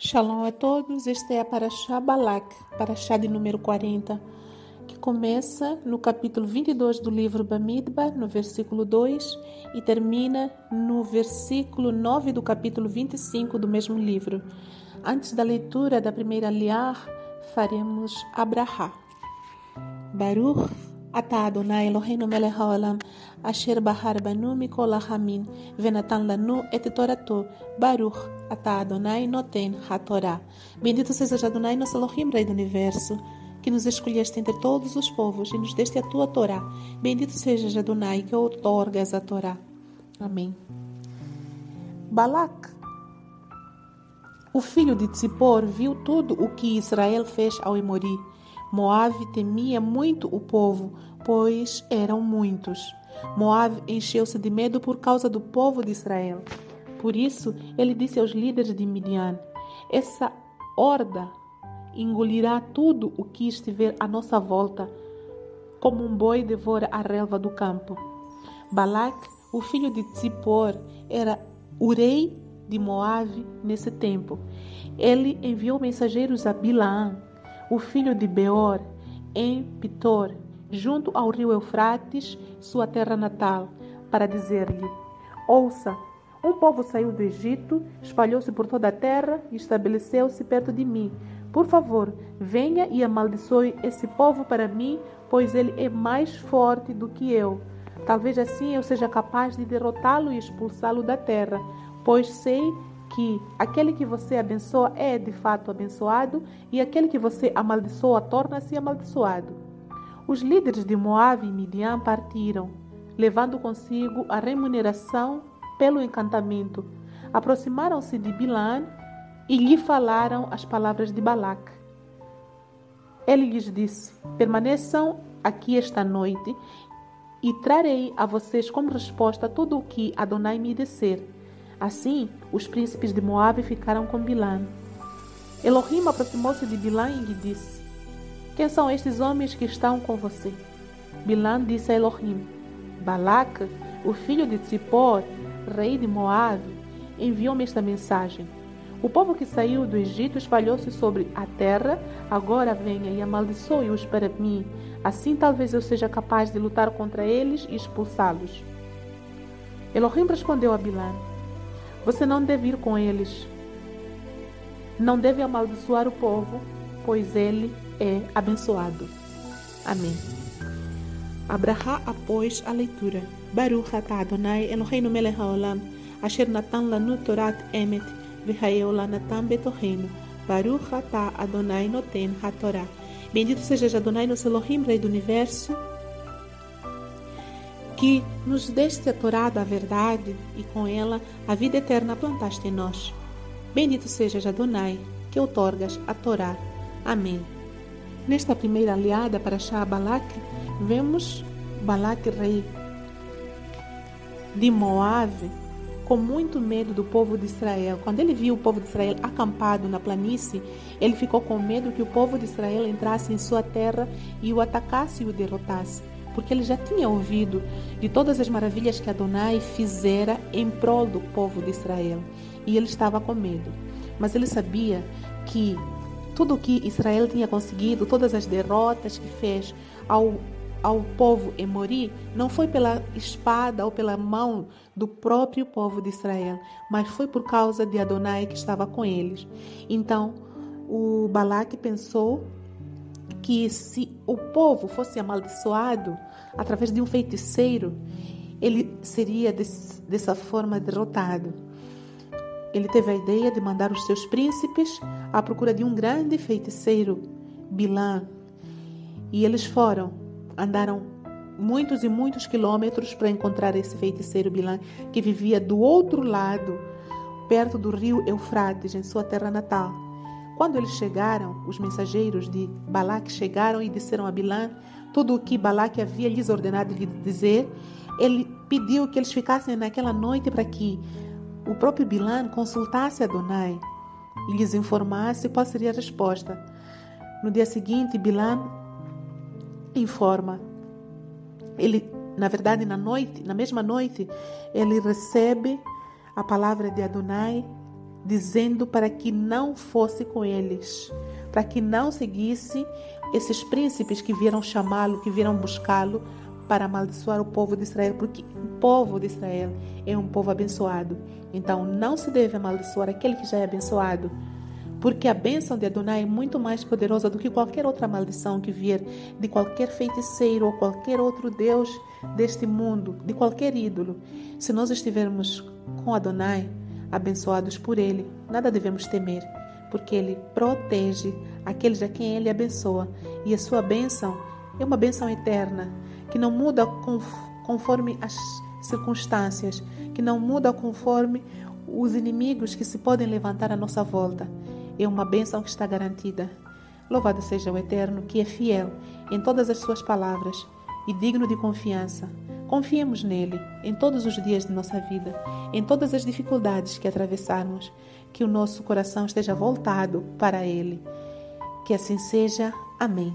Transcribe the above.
Shalom a todos, este é a Paraxá Balak, Paraxá de número 40, que começa no capítulo 22 do livro Bamidbar, no versículo 2, e termina no versículo 9 do capítulo 25 do mesmo livro. Antes da leitura da primeira liar, faremos Abraha. Baruch אתה אדוני אלוהינו מלך העולם, אשר בחר בנו מכל החמין, ונתן לנו את תורתו. ברוך אתה אדוני נותן התורה. Bendito seja Adonai, nosso Elohim, Rei do Universo, que nos escolheste entre todos os povos e nos deste a tua Torá. Bendito seja Adonai, que outorgas a Torá. Amém. Balac, o filho de Tzipor, viu tudo o que Israel fez ao Emori Moabe temia muito o povo, pois eram muitos. Moabe encheu-se de medo por causa do povo de Israel. Por isso, ele disse aos líderes de Midian: Essa horda engolirá tudo o que estiver à nossa volta, como um boi devora a relva do campo. Balac, o filho de Tzipor, era o rei de Moabe nesse tempo. Ele enviou mensageiros a Bilaam, o filho de Beor, em Pitor, junto ao rio Eufrates, sua terra natal, para dizer-lhe: Ouça, um povo saiu do Egito, espalhou-se por toda a terra e estabeleceu-se perto de mim. Por favor, venha e amaldiçoe esse povo para mim, pois ele é mais forte do que eu. Talvez assim eu seja capaz de derrotá-lo e expulsá-lo da terra, pois sei que aquele que você abençoa é de fato abençoado e aquele que você amaldiçoa torna-se amaldiçoado. Os líderes de Moab e Midian partiram, levando consigo a remuneração pelo encantamento. Aproximaram-se de Bilan e lhe falaram as palavras de Balac. Ele lhes disse: Permaneçam aqui esta noite e trarei a vocês como resposta tudo o que Adonai me disser. Assim, os príncipes de Moabe ficaram com Bilã. Elohim aproximou-se de Bilã e lhe disse: Quem são estes homens que estão com você? Bilã disse a Elohim: Balac, o filho de Tzipor, rei de Moabe, enviou-me esta mensagem. O povo que saiu do Egito espalhou-se sobre a terra, agora venha e amaldiçoe-os para mim. Assim talvez eu seja capaz de lutar contra eles e expulsá-los. Elohim respondeu a Bilã: você não deve ir com eles. Não deve amaldiçoar o povo, pois ele é abençoado. Amém. Abraha após a leitura. Baruch atah Adonai Eloheinu melech haolam, asher natan lanu torat emet, v'hayeu lanatan betoheinu. Baruch atah Adonai noten hatorá. Bendito seja Adonai, nosso Elohim, Rei do Universo, que nos deste a Torá da verdade e com ela a vida eterna plantaste em nós. Bendito sejas Adonai, que outorgas a Torá. Amém. Nesta primeira aliada para Shah Balak, vemos Balak rei de Moab com muito medo do povo de Israel. Quando ele viu o povo de Israel acampado na planície, ele ficou com medo que o povo de Israel entrasse em sua terra e o atacasse e o derrotasse porque ele já tinha ouvido de todas as maravilhas que Adonai fizera em prol do povo de Israel. E ele estava com medo. Mas ele sabia que tudo o que Israel tinha conseguido, todas as derrotas que fez ao, ao povo em Mori, não foi pela espada ou pela mão do próprio povo de Israel, mas foi por causa de Adonai que estava com eles. Então, o Balaque pensou que se o povo fosse amaldiçoado através de um feiticeiro, ele seria dessa forma derrotado. Ele teve a ideia de mandar os seus príncipes à procura de um grande feiticeiro, Bilã. E eles foram, andaram muitos e muitos quilômetros para encontrar esse feiticeiro Bilã, que vivia do outro lado, perto do rio Eufrates, em sua terra natal. Quando eles chegaram, os mensageiros de Balaque chegaram e disseram a Bilã tudo o que Balaque havia lhes ordenado de dizer. Ele pediu que eles ficassem naquela noite para que o próprio Bilã consultasse Adonai e lhes informasse qual seria a resposta. No dia seguinte, Bilã informa. Ele, na verdade, na noite, na mesma noite, ele recebe a palavra de Adonai dizendo para que não fosse com eles, para que não seguisse esses príncipes que vieram chamá-lo, que vieram buscá-lo para amaldiçoar o povo de Israel, porque o povo de Israel é um povo abençoado. Então não se deve amaldiçoar aquele que já é abençoado porque a bênção de Adonai é muito mais poderosa do que qualquer outra maldição que vier de qualquer feiticeiro ou qualquer outro Deus deste mundo, de qualquer ídolo. Se nós estivermos com Adonai, abençoados por Ele, nada devemos temer, porque Ele protege aqueles a quem Ele abençoa, e a sua bênção é uma bênção eterna, que não muda conforme as circunstâncias, que não muda conforme os inimigos que se podem levantar à nossa volta é uma bênção que está garantida. Louvado seja o Eterno, que é fiel em todas as suas palavras e digno de confiança. Confiemos nele em todos os dias de nossa vida, em todas as dificuldades que atravessarmos, que o nosso coração esteja voltado para ele. Que assim seja. Amém.